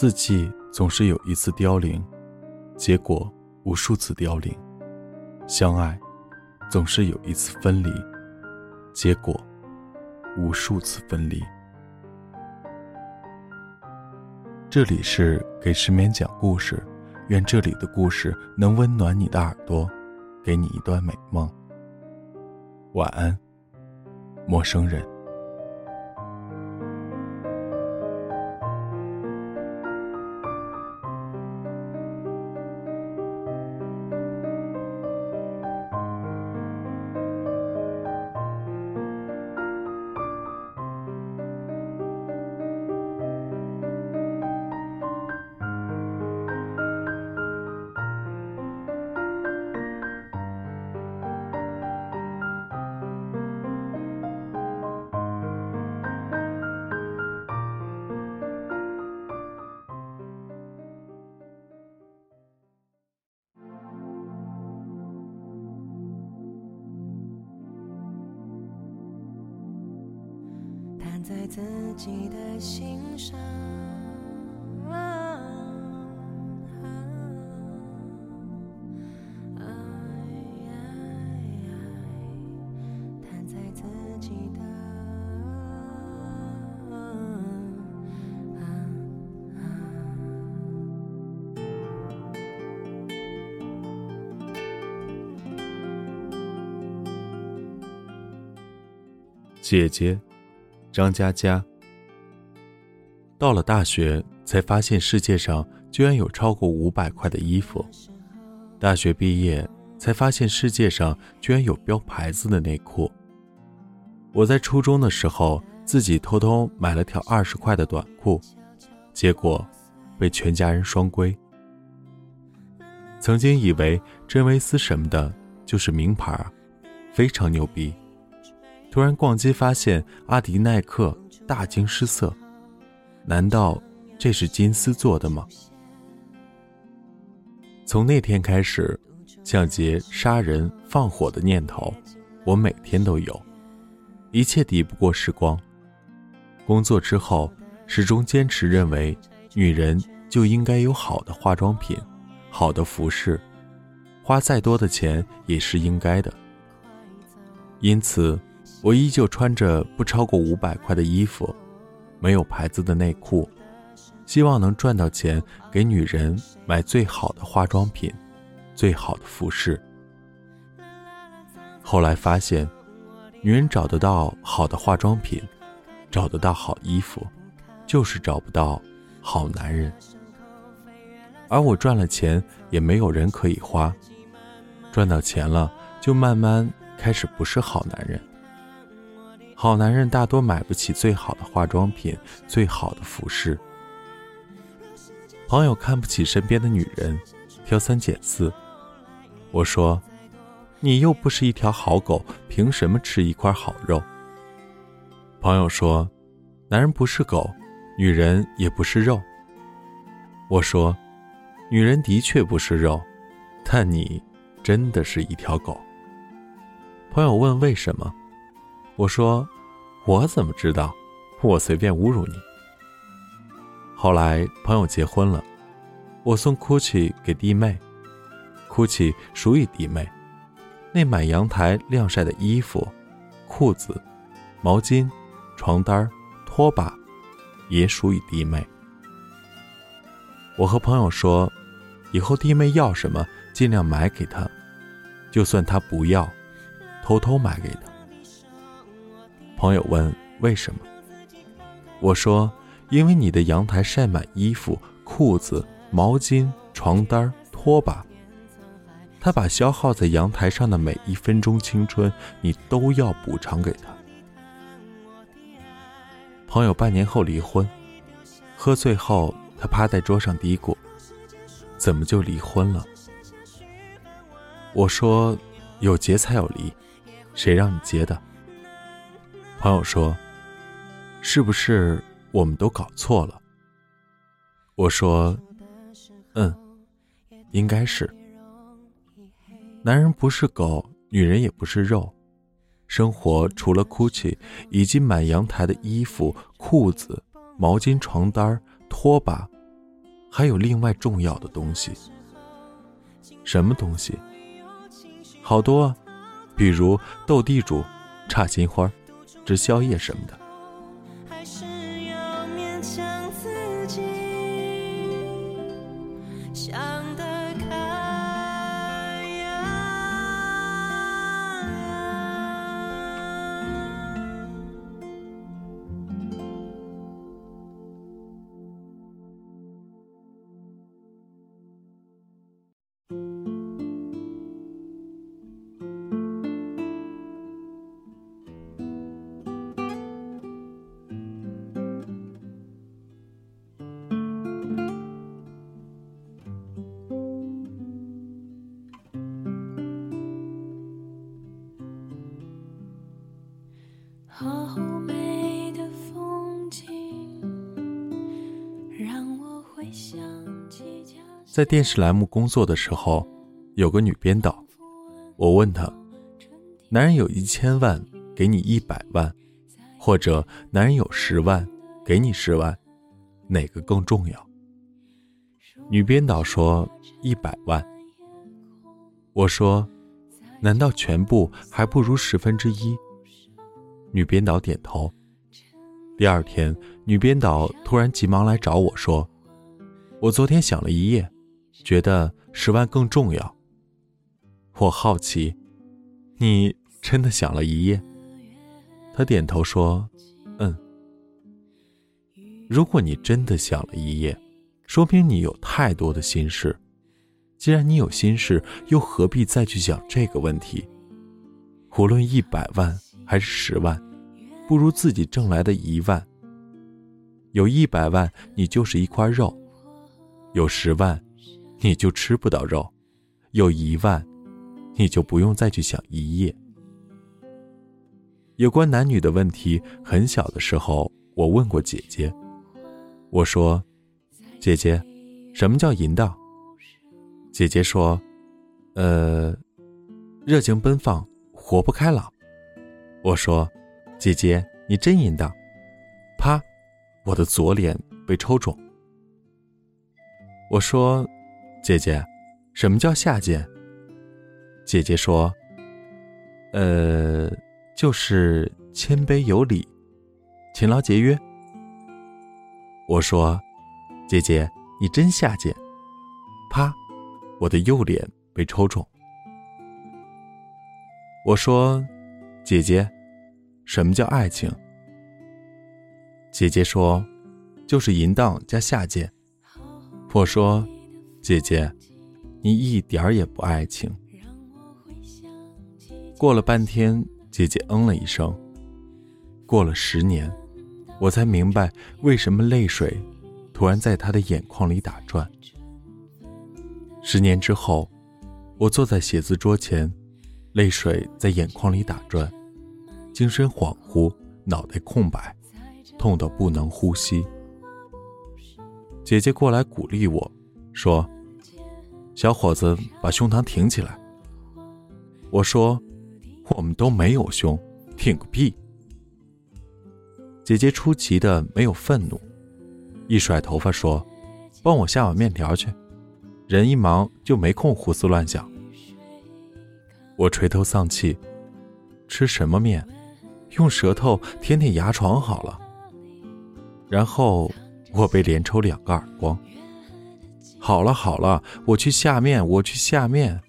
四季总是有一次凋零，结果无数次凋零；相爱总是有一次分离，结果无数次分离。这里是给失眠讲故事，愿这里的故事能温暖你的耳朵，给你一段美梦。晚安，陌生人。在自己的心上，弹在自己的。姐姐。张佳佳到了大学，才发现世界上居然有超过五百块的衣服；大学毕业，才发现世界上居然有标牌子的内裤。我在初中的时候，自己偷偷买了条二十块的短裤，结果被全家人双规。曾经以为真维斯什么的就是名牌，非常牛逼。突然逛街，发现阿迪耐克，大惊失色。难道这是金丝做的吗？从那天开始，抢劫、杀人、放火的念头，我每天都有。一切抵不过时光。工作之后，始终坚持认为，女人就应该有好的化妆品、好的服饰，花再多的钱也是应该的。因此。我依旧穿着不超过五百块的衣服，没有牌子的内裤，希望能赚到钱给女人买最好的化妆品、最好的服饰。后来发现，女人找得到好的化妆品，找得到好衣服，就是找不到好男人。而我赚了钱，也没有人可以花，赚到钱了，就慢慢开始不是好男人。好男人大多买不起最好的化妆品、最好的服饰。朋友看不起身边的女人，挑三拣四。我说：“你又不是一条好狗，凭什么吃一块好肉？”朋友说：“男人不是狗，女人也不是肉。”我说：“女人的确不是肉，但你真的是一条狗。”朋友问：“为什么？”我说：“我怎么知道？我随便侮辱你。”后来朋友结婚了，我送 GUCCI 给弟妹，GUCCI 属于弟妹。那满阳台晾晒的衣服、裤子、毛巾、床单、拖把，也属于弟妹。我和朋友说，以后弟妹要什么，尽量买给她，就算她不要，偷偷买给她。朋友问：“为什么？”我说：“因为你的阳台晒满衣服、裤子、毛巾、床单、拖把，他把消耗在阳台上的每一分钟青春，你都要补偿给他。”朋友半年后离婚，喝醉后，他趴在桌上嘀咕：“怎么就离婚了？”我说：“有结才有离，谁让你结的？”朋友说：“是不是我们都搞错了？”我说：“嗯，应该是。男人不是狗，女人也不是肉。生活除了 GUCCI 以及满阳台的衣服、裤子、毛巾、床单、拖把，还有另外重要的东西。什么东西？好多，比如斗地主、插金花、吃宵夜什么的。在电视栏目工作的时候，有个女编导，我问她：男人有一千万，给你一百万，或者男人有十万，给你十万，哪个更重要？女编导说一百万。我说，难道全部还不如十分之一？女编导点头。第二天，女编导突然急忙来找我说：“我昨天想了一夜，觉得十万更重要。”我好奇，你真的想了一夜？他点头说：“嗯。”如果你真的想了一夜，说明你有太多的心事。既然你有心事，又何必再去想这个问题？无论一百万还是十万，不如自己挣来的一万。有一百万，你就是一块肉；有十万，你就吃不到肉；有一万，你就不用再去想一夜。有关男女的问题，很小的时候我问过姐姐，我说：“姐姐，什么叫淫荡？”姐姐说：“呃，热情奔放，活泼开朗。”我说：“姐姐，你真淫荡！”啪，我的左脸被抽中。我说：“姐姐，什么叫下贱？”姐姐说：“呃，就是谦卑有礼，勤劳节约。”我说：“姐姐，你真下贱！”啪。我的右脸被抽中。我说：“姐姐，什么叫爱情？”姐姐说：“就是淫荡加下贱。”我说：“姐姐，你一点儿也不爱情。”过了半天，姐姐嗯了一声。过了十年，我才明白为什么泪水突然在她的眼眶里打转。十年之后，我坐在写字桌前，泪水在眼眶里打转，精神恍惚，脑袋空白，痛得不能呼吸。姐姐过来鼓励我，说：“小伙子，把胸膛挺起来。”我说：“我们都没有胸，挺个屁！”姐姐出奇的没有愤怒，一甩头发说：“帮我下碗面条去。”人一忙就没空胡思乱想。我垂头丧气，吃什么面？用舌头舔舔牙床好了。然后我被连抽两个耳光。好了好了，我去下面，我去下面。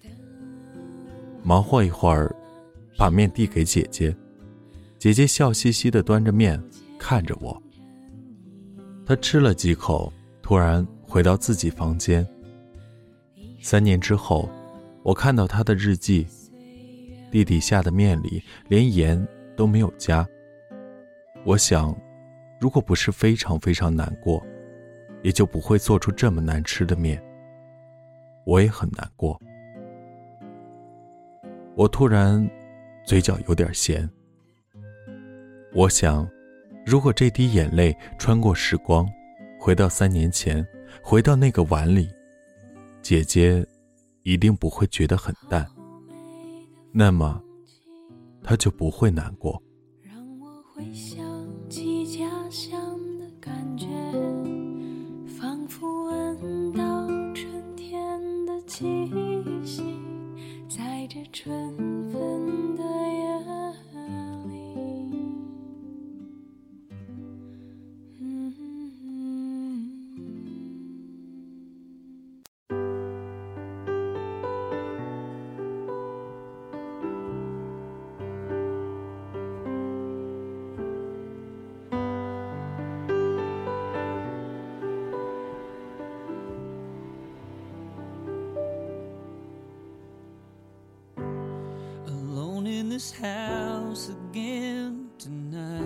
忙活一会儿，把面递给姐姐。姐姐笑嘻嘻的端着面看着我。她吃了几口，突然回到自己房间。三年之后，我看到他的日记，地底下的面里连盐都没有加。我想，如果不是非常非常难过，也就不会做出这么难吃的面。我也很难过。我突然嘴角有点咸。我想，如果这滴眼泪穿过时光，回到三年前，回到那个碗里。姐姐一定不会觉得很淡，那么她就不会难过。让我回想人。This house again tonight.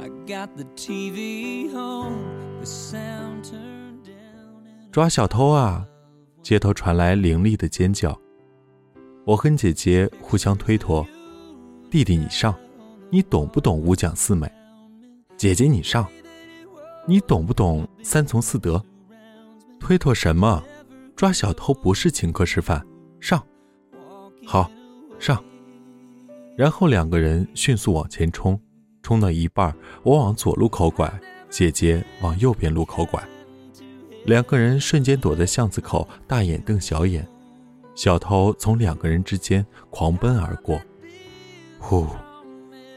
I got the TV on, the sound turned down. 抓小偷啊！街头传来凌厉的尖叫。我跟姐姐互相推脱，弟弟你上，你懂不懂五讲四美？姐姐你上，你懂不懂三从四德？推脱什么？抓小偷不是请客吃饭，上，好，上。然后两个人迅速往前冲，冲到一半，我往左路口拐，姐姐往右边路口拐。两个人瞬间躲在巷子口，大眼瞪小眼。小偷从两个人之间狂奔而过，呼，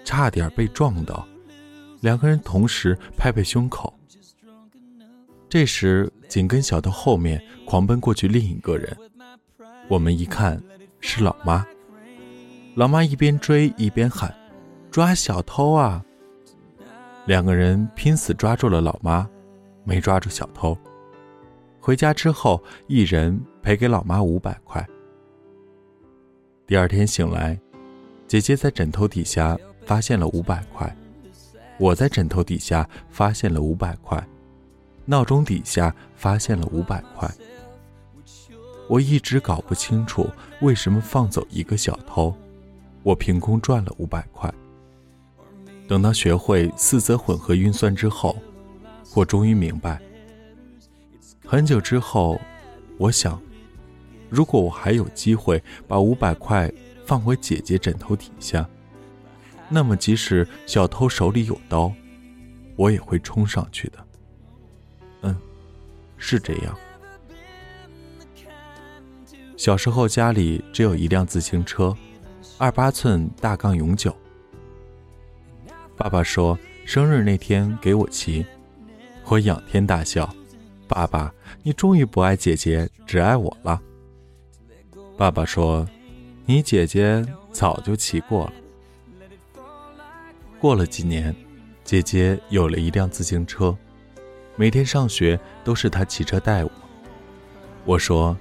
差点被撞到。两个人同时拍拍胸口。这时，紧跟小偷后面狂奔过去另一个人，我们一看是老妈。老妈一边追一边喊：“抓小偷啊！”两个人拼死抓住了老妈，没抓住小偷。回家之后，一人赔给老妈五百块。第二天醒来，姐姐在枕头底下发现了五百块，我在枕头底下发现了五百块，闹钟底下发现了五百块。我一直搞不清楚为什么放走一个小偷，我凭空赚了五百块。等到学会四则混合运算之后，我终于明白。很久之后，我想，如果我还有机会把五百块放回姐姐枕头底下，那么即使小偷手里有刀，我也会冲上去的。嗯，是这样。小时候家里只有一辆自行车，二八寸大杠永久。爸爸说生日那天给我骑，我仰天大笑。爸爸，你终于不爱姐姐，只爱我了。爸爸说：“你姐姐早就骑过了。”过了几年，姐姐有了一辆自行车，每天上学都是她骑车带我。我说：“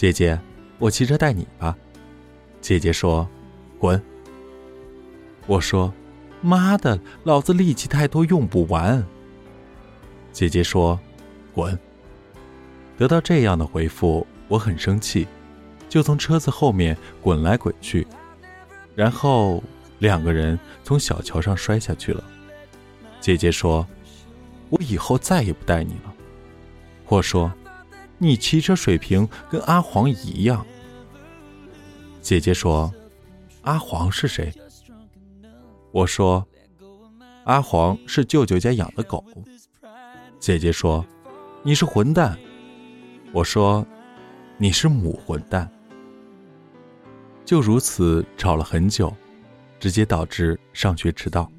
姐姐，我骑车带你吧。”姐姐说：“滚。”我说：“妈的，老子力气太多，用不完。”姐姐说。滚！得到这样的回复，我很生气，就从车子后面滚来滚去，然后两个人从小桥上摔下去了。姐姐说：“我以后再也不带你了。”我说：“你骑车水平跟阿黄一样。”姐姐说：“阿黄是谁？”我说：“阿黄是舅舅家养的狗。”姐姐说。你是混蛋，我说，你是母混蛋。就如此吵了很久，直接导致上学迟到。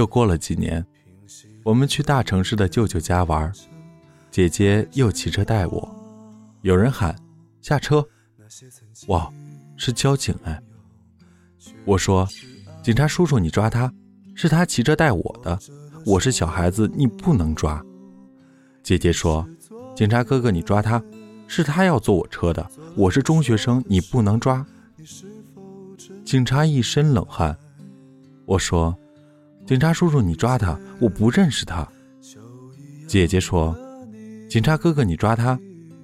又过了几年，我们去大城市的舅舅家玩，姐姐又骑车带我，有人喊下车，哇，是交警哎！我说，警察叔叔你抓他，是他骑车带我的。我是小孩子，你不能抓。姐姐说：“警察哥哥，你抓他，是他要坐我车的。我是中学生，你不能抓。”警察一身冷汗。我说：“警察叔叔，你抓他，我不认识他。”姐姐说：“警察哥哥，你抓他，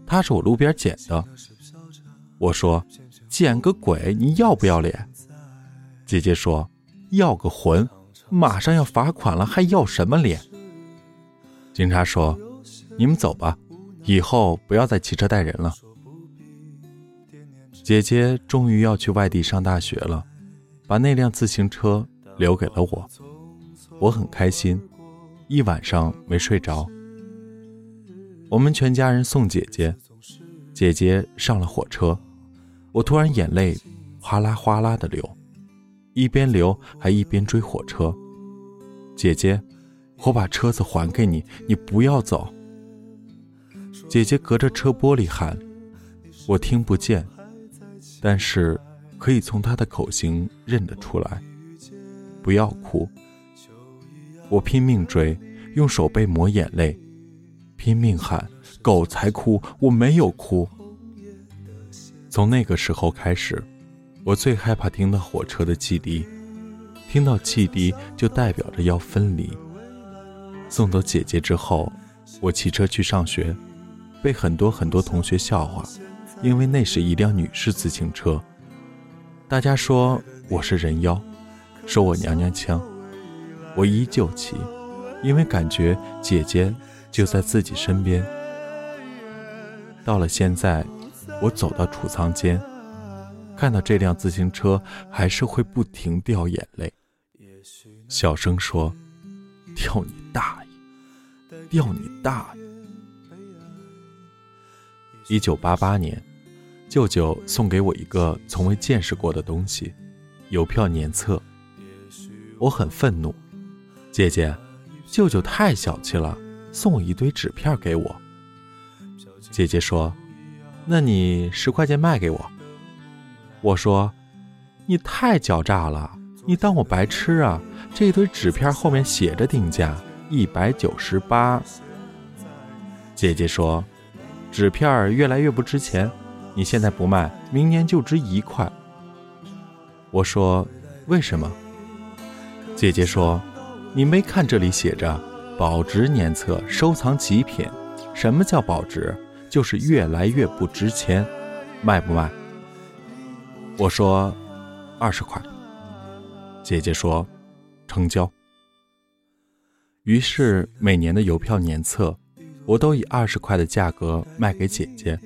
他是我路边捡的。”我说：“捡个鬼，你要不要脸？”姐姐说：“要个魂。”马上要罚款了，还要什么脸？警察说：“你们走吧，以后不要再骑车带人了。”姐姐终于要去外地上大学了，把那辆自行车留给了我，我很开心，一晚上没睡着。我们全家人送姐姐，姐姐上了火车，我突然眼泪哗啦哗啦的流，一边流还一边追火车。姐姐，我把车子还给你，你不要走。姐姐隔着车玻璃喊，我听不见，但是可以从她的口型认得出来。不要哭。我拼命追，用手背抹眼泪。拼命喊：“狗才哭，我没有哭。”从那个时候开始，我最害怕听到火车的汽笛，听到汽笛就代表着要分离。送走姐姐之后，我骑车去上学，被很多很多同学笑话，因为那是一辆女士自行车。大家说我是人妖，说我娘娘腔，我依旧骑，因为感觉姐姐。就在自己身边。到了现在，我走到储藏间，看到这辆自行车，还是会不停掉眼泪，小声说：“掉你大爷，掉你大爷！”一九八八年，舅舅送给我一个从未见识过的东西——邮票年册。我很愤怒，姐姐，舅舅太小气了。送我一堆纸片给我。姐姐说：“那你十块钱卖给我。”我说：“你太狡诈了，你当我白痴啊？这堆纸片后面写着定价一百九十八。”姐姐说：“纸片越来越不值钱，你现在不卖，明年就值一块。”我说：“为什么？”姐姐说：“你没看这里写着？”保值年册收藏极品，什么叫保值？就是越来越不值钱，卖不卖？我说二十块。姐姐说成交。于是每年的邮票年册，我都以二十块的价格卖给姐姐，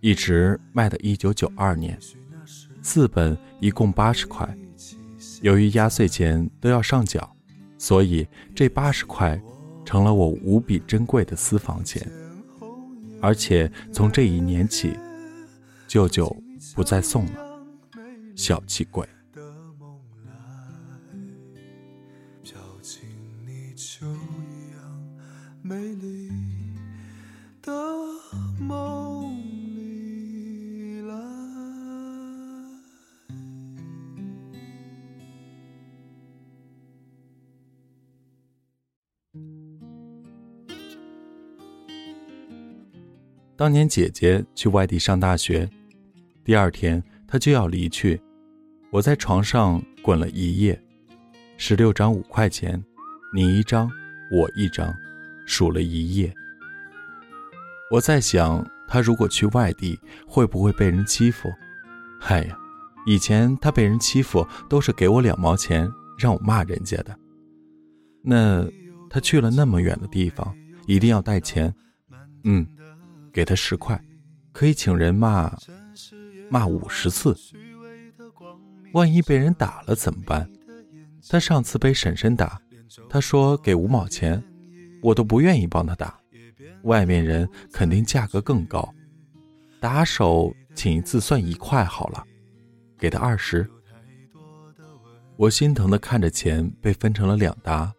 一直卖到一九九二年，四本一共八十块。由于压岁钱都要上缴，所以这八十块。成了我无比珍贵的私房钱，而且从这一年起，舅舅不再送了，小气鬼。美丽的当年姐姐去外地上大学，第二天她就要离去，我在床上滚了一夜，十六张五块钱，你一张，我一张，数了一夜。我在想，她如果去外地，会不会被人欺负？哎呀，以前她被人欺负都是给我两毛钱，让我骂人家的。那她去了那么远的地方，一定要带钱，嗯。给他十块，可以请人骂骂五十次。万一被人打了怎么办？他上次被婶婶打，他说给五毛钱，我都不愿意帮他打。外面人肯定价格更高，打手请一次算一块好了，给他二十。我心疼的看着钱被分成了两沓，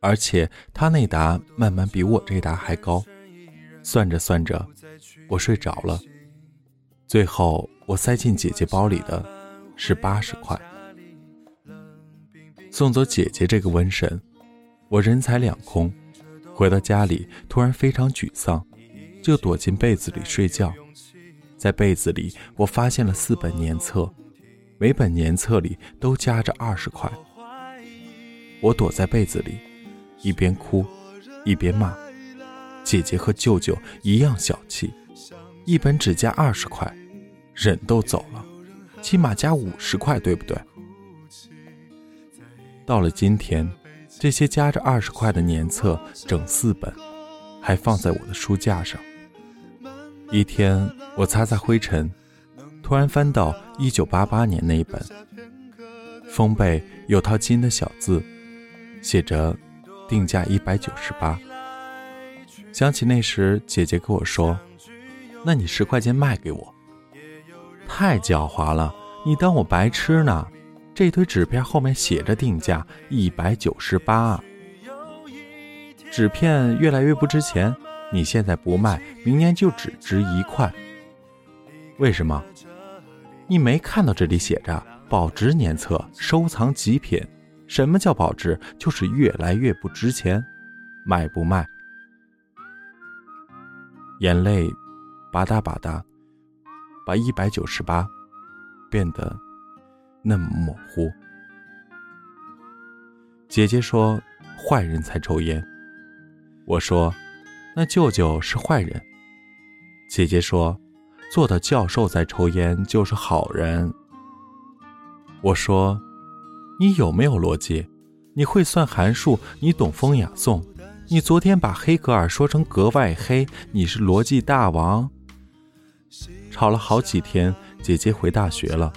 而且他那沓慢慢比我这沓还高。算着算着，我睡着了。最后，我塞进姐姐包里的，是八十块。送走姐姐这个瘟神，我人财两空。回到家里，突然非常沮丧，就躲进被子里睡觉。在被子里，我发现了四本年册，每本年册里都夹着二十块。我躲在被子里，一边哭，一边骂。姐姐和舅舅一样小气，一本只加二十块，人都走了，起码加五十块，对不对？到了今天，这些夹着二十块的年册整四本，还放在我的书架上。一天，我擦擦灰尘，突然翻到一九八八年那一本，封背有套金的小字，写着“定价一百九十八”。想起那时姐姐跟我说：“那你十块钱卖给我。”太狡猾了，你当我白痴呢？这堆纸片后面写着定价一百九十八，纸片越来越不值钱。你现在不卖，明年就只值一块。为什么？你没看到这里写着保值年册、收藏极品？什么叫保值？就是越来越不值钱。卖不卖？眼泪吧嗒吧嗒，把一百九十八变得那么模糊。姐姐说：“坏人才抽烟。”我说：“那舅舅是坏人。”姐姐说。做到教授再抽烟就是好人。我说：“你有没有逻辑？你会算函数？你懂风雅颂？你昨天把黑格尔说成格外黑，你是逻辑大王。”吵了好几天，姐姐回大学了。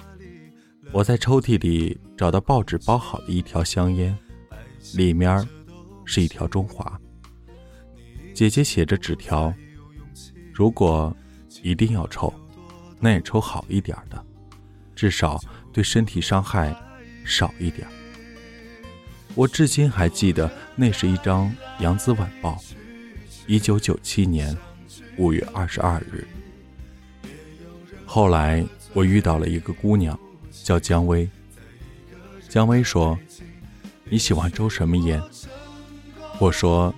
我在抽屉里找到报纸包好的一条香烟，里面是一条中华。姐姐写着纸条：“如果……”一定要抽，那也抽好一点的，至少对身体伤害少一点。我至今还记得，那是一张《扬子晚报》，一九九七年五月二十二日。后来我遇到了一个姑娘，叫姜薇。姜薇说：“你喜欢抽什么烟？”我说：“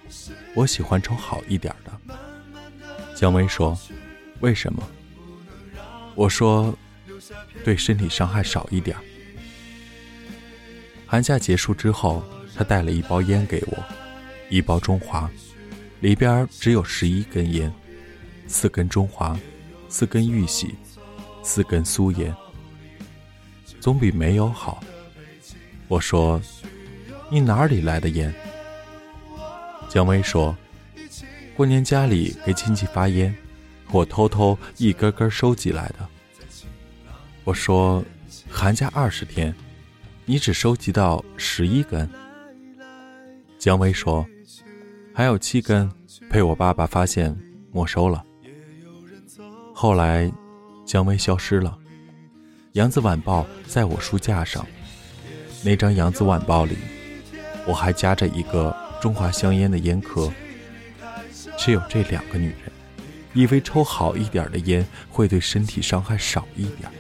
我喜欢抽好一点的。”姜薇说。为什么？我说，对身体伤害少一点。寒假结束之后，他带了一包烟给我，一包中华，里边只有十一根烟，四根中华，四根玉玺，四根苏烟，总比没有好。我说，你哪里来的烟？姜薇说，过年家里给亲戚发烟。我偷偷一根根收集来的。我说，寒假二十天，你只收集到十一根。姜薇说，还有七根被我爸爸发现没收了。后来，姜薇消失了。扬子晚报在我书架上，那张扬子晚报里，我还夹着一个中华香烟的烟壳。只有这两个女人。以为抽好一点的烟会对身体伤害少一点。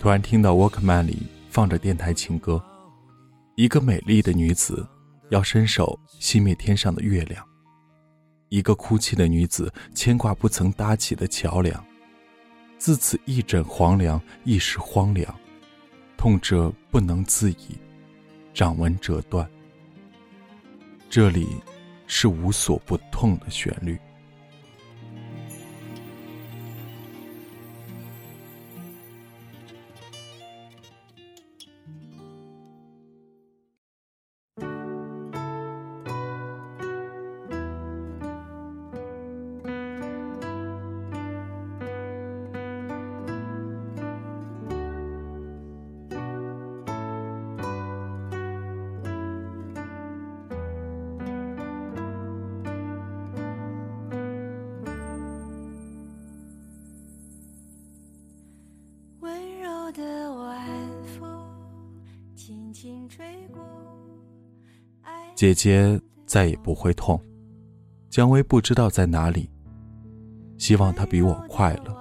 突然听到 Walkman 里放着电台情歌，一个美丽的女子要伸手熄灭天上的月亮，一个哭泣的女子牵挂不曾搭起的桥梁，自此一枕黄粱，一时荒凉，痛者不能自已，掌纹折断。这里是无所不痛的旋律。姐姐再也不会痛，姜薇不知道在哪里。希望她比我快乐，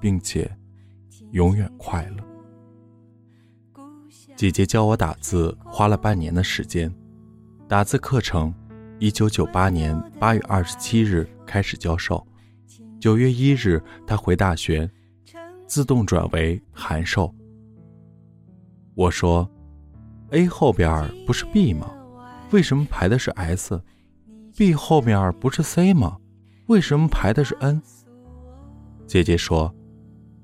并且永远快乐。姐姐教我打字花了半年的时间，打字课程，一九九八年八月二十七日开始教授，九月一日她回大学，自动转为函授。我说，A 后边不是 B 吗？为什么排的是 S？B 后面不是 C 吗？为什么排的是 N？姐姐说：“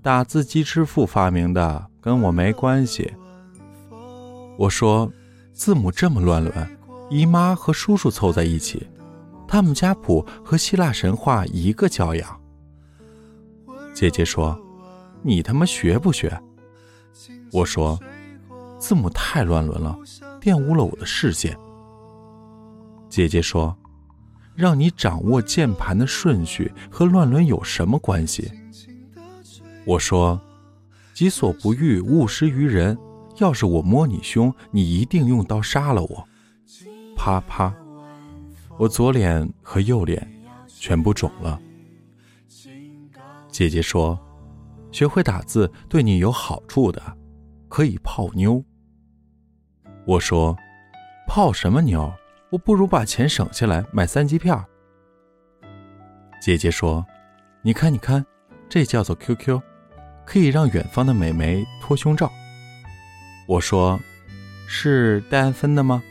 打字机之父发明的，跟我没关系。”我说：“字母这么乱伦，姨妈和叔叔凑在一起，他们家谱和希腊神话一个教养。”姐姐说：“你他妈学不学？”我说：“字母太乱伦了，玷污了我的视线。”姐姐说：“让你掌握键盘的顺序和乱伦有什么关系？”我说：“己所不欲，勿施于人。要是我摸你胸，你一定用刀杀了我。”啪啪，我左脸和右脸全部肿了。姐姐说：“学会打字对你有好处的，可以泡妞。”我说：“泡什么妞？我不如把钱省下来买三级片。”姐姐说：“你看，你看，这叫做 QQ，可以让远方的美眉脱胸罩。”我说：“是戴安芬的吗？”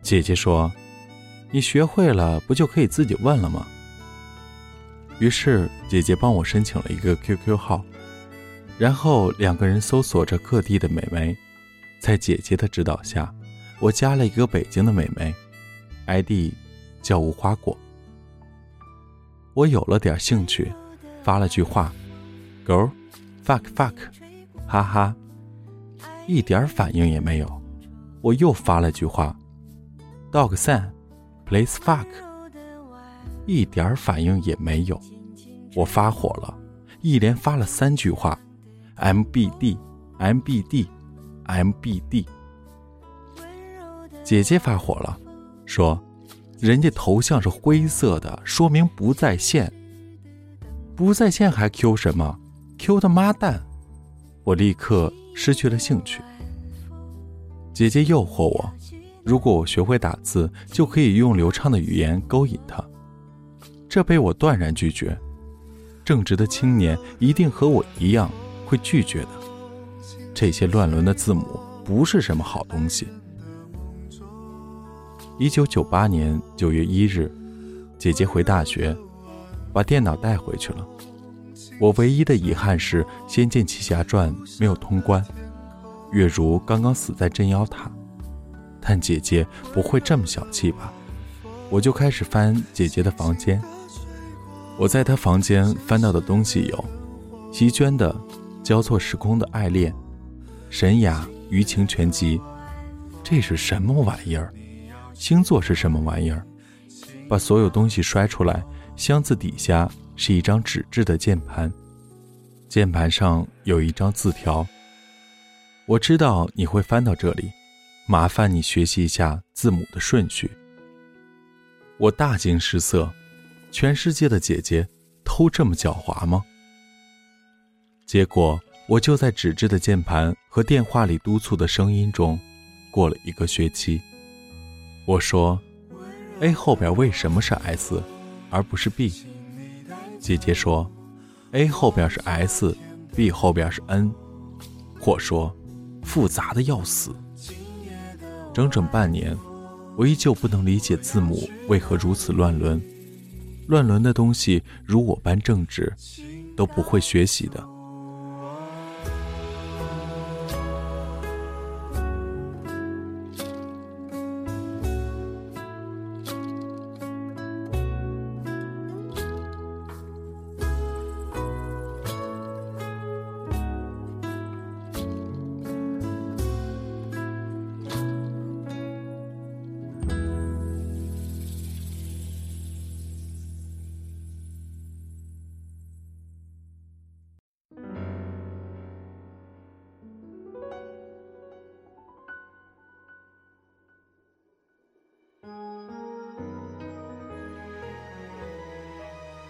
姐姐说：“你学会了，不就可以自己问了吗？”于是姐姐帮我申请了一个 QQ 号，然后两个人搜索着各地的美眉，在姐姐的指导下，我加了一个北京的美眉，ID 叫无花果。我有了点兴趣，发了句话：“girl fuck fuck，哈哈。”一点反应也没有。我又发了句话：“dog san，please fuck。”一点反应也没有，我发火了，一连发了三句话：“MBD, MBD”。姐姐发火了，说：“人家头像是灰色的，说明不在线。不在线还 Q 什么？Q 他妈蛋！”我立刻失去了兴趣。姐姐诱惑我，如果我学会打字，就可以用流畅的语言勾引他。这被我断然拒绝。正直的青年一定和我一样会拒绝的。这些乱伦的字母不是什么好东西。一九九八年九月一日，姐姐回大学，把电脑带回去了。我唯一的遗憾是《仙剑奇侠传》没有通关，月如刚刚死在镇妖塔。但姐姐不会这么小气吧？我就开始翻姐姐的房间。我在她房间翻到的东西有：席娟的《交错时空的爱恋》，神雅《余情全集》。这是什么玩意儿？星座是什么玩意儿？把所有东西摔出来，箱子底下是一张纸质的键盘，键盘上有一张字条。我知道你会翻到这里，麻烦你学习一下字母的顺序。我大惊失色。全世界的姐姐都这么狡猾吗？结果我就在纸质的键盘和电话里督促的声音中过了一个学期。我说：“A 后边为什么是 S，而不是 B？” 姐姐说：“A 后边是 S，B 后边是 N。”我说：“复杂的要死。”整整半年，我依旧不能理解字母为何如此乱伦。乱伦的东西，如我般正直，都不会学习的。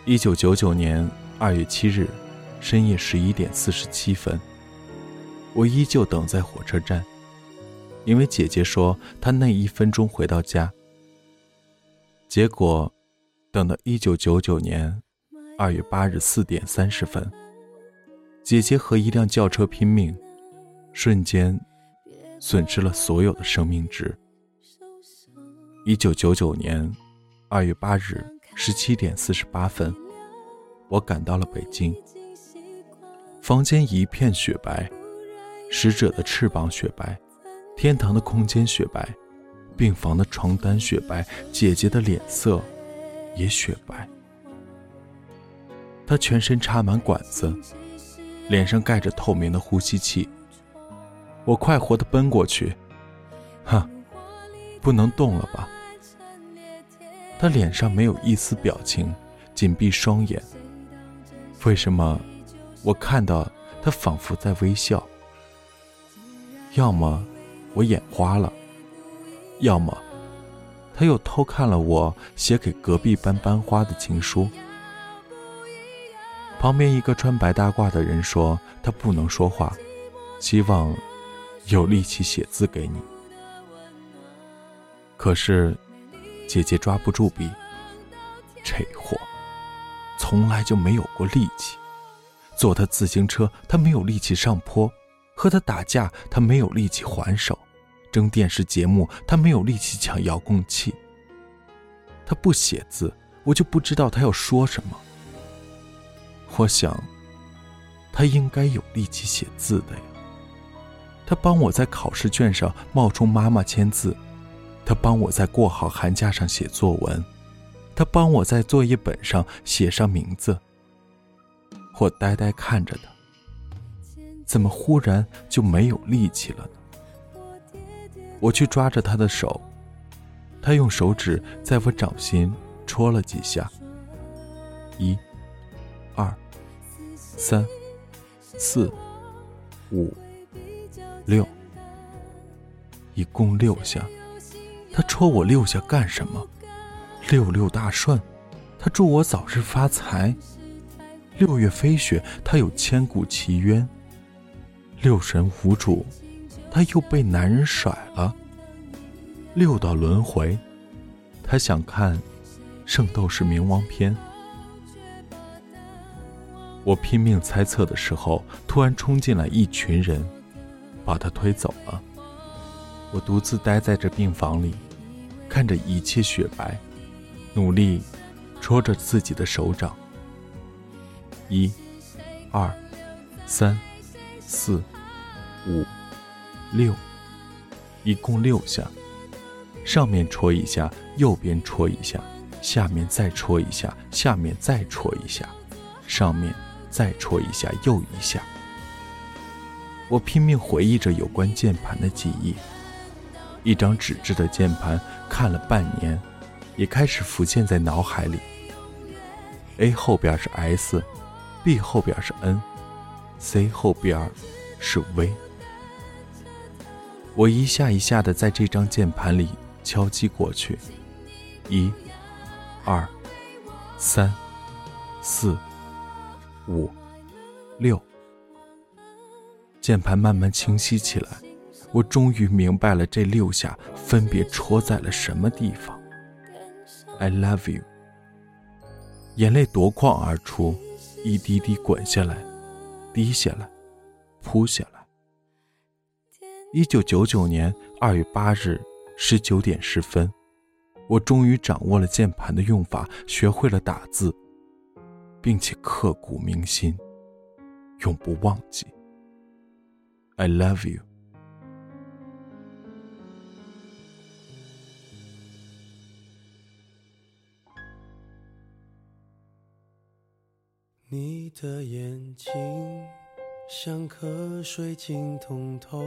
一九九九年二月七日深夜十一点四十七分，我依旧等在火车站，因为姐姐说她那一分钟回到家。结果，等到一九九九年二月八日四点三十分，姐姐和一辆轿车拼命，瞬间损失了所有的生命值。一九九九年二月八日。十七点四十八分，我赶到了北京。房间一片雪白，使者的翅膀雪白，天堂的空间雪白，病房的床单雪白，姐姐的脸色也雪白。她全身插满管子，脸上盖着透明的呼吸器。我快活的奔过去，哈，不能动了吧？他脸上没有一丝表情，紧闭双眼。为什么？我看到他仿佛在微笑。要么我眼花了，要么他又偷看了我写给隔壁班班花的情书。旁边一个穿白大褂的人说：“他不能说话，希望有力气写字给你。”可是姐姐抓不住笔，这货从来就没有过力气。坐他自行车，他没有力气上坡；和他打架，他没有力气还手；争电视节目，他没有力气抢遥控器。他不写字，我就不知道他要说什么。我想，他应该有力气写字的呀。他帮我在考试卷上冒充妈妈签字，他帮我在过好寒假上写作文，他帮我在作业本上写上名字。我呆呆看着他，怎么忽然就没有力气了呢？我去抓着他的手，他用手指在我掌心戳了几下，一、二。三、四、五、六，一共六下。他戳我六下干什么？六六大顺，他祝我早日发财。六月飞雪，他有千古奇冤。六神无主，他又被男人甩了。六道轮回，他想看《圣斗士冥王篇》。我拼命猜测的时候，突然冲进来一群人，把他推走了。我独自待在这病房里，看着一切雪白，努力戳着自己的手掌。一、二、三、四、五、六，一共六下。上面戳一下，右边戳一下，下面再戳一下，下面再戳一下，上面。再戳一下，又一下。我拼命回忆着有关键盘的记忆。一张纸质的键盘，看了半年，也开始浮现在脑海里。A 后边是 S，B 后边是 N，C 后边是 V。我一下一下的在这张键盘里敲击过去，一、二、三、四。五、六，键盘慢慢清晰起来，我终于明白了这六下分别戳在了什么地方。I love you。眼泪夺眶而出，一滴滴滚下来，滴下来，扑下来。一九九九年二月八日十九点十分，我终于掌握了键盘的用法，学会了打字。并且刻骨铭心，永不忘记。I love you。你的眼睛像颗水晶通透，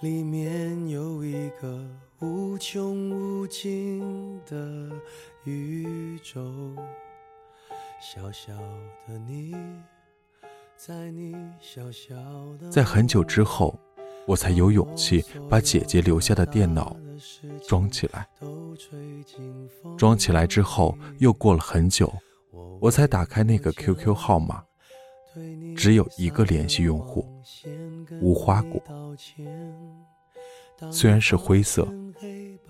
里面有一个无穷无尽的宇宙。小小的你，在你小小的在很久之后，我才有勇气把姐姐留下的电脑装起来。装起来之后，又过了很久，我才打开那个 QQ 号码，只有一个联系用户，无花果。虽然是灰色，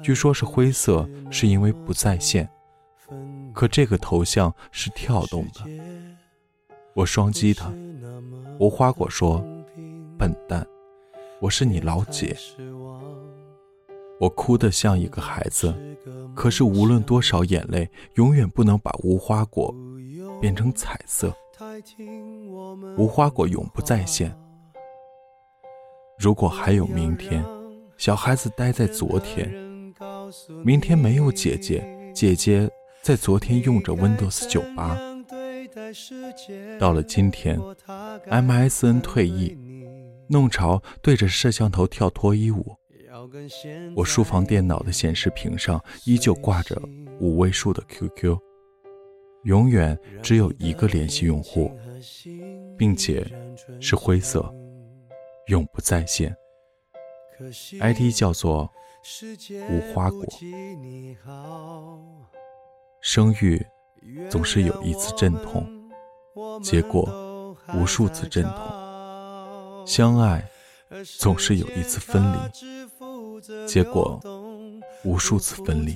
据说是灰色，是因为不在线。可这个头像是跳动的，我双击他。无花果说：“笨蛋，我是你老姐。”我哭得像一个孩子，可是无论多少眼泪，永远不能把无花果变成彩色。无花果永不再现。如果还有明天，小孩子待在昨天。明天没有姐姐，姐姐。在昨天用着 Windows 九八，到了今天，MSN 退役，弄潮对着摄像头跳脱衣舞。我书房电脑的显示屏上依旧挂着五位数的 QQ，永远只有一个联系用户，并且是灰色，永不在线。ID 叫做无花果。生育总是有一次阵痛，结果无数次阵痛；相爱总是有一次分离。结果，无数次分离；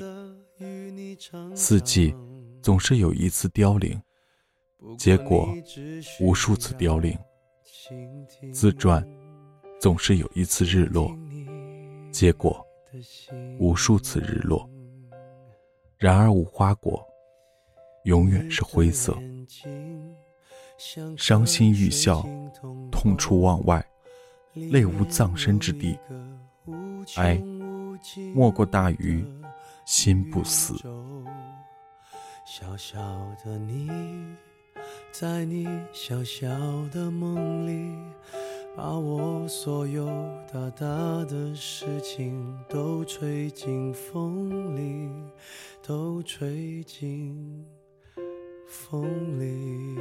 四季总是有一次凋零，结果无数次凋零；自传总是有一次日落，结果无数次日落。然而无花果永远是灰色，伤心欲笑，痛处望外，泪无葬身之地。哀，莫过大于心不死。小小的你，在你小小的梦里，把我所有大大的事情都吹进风里，都吹进风里。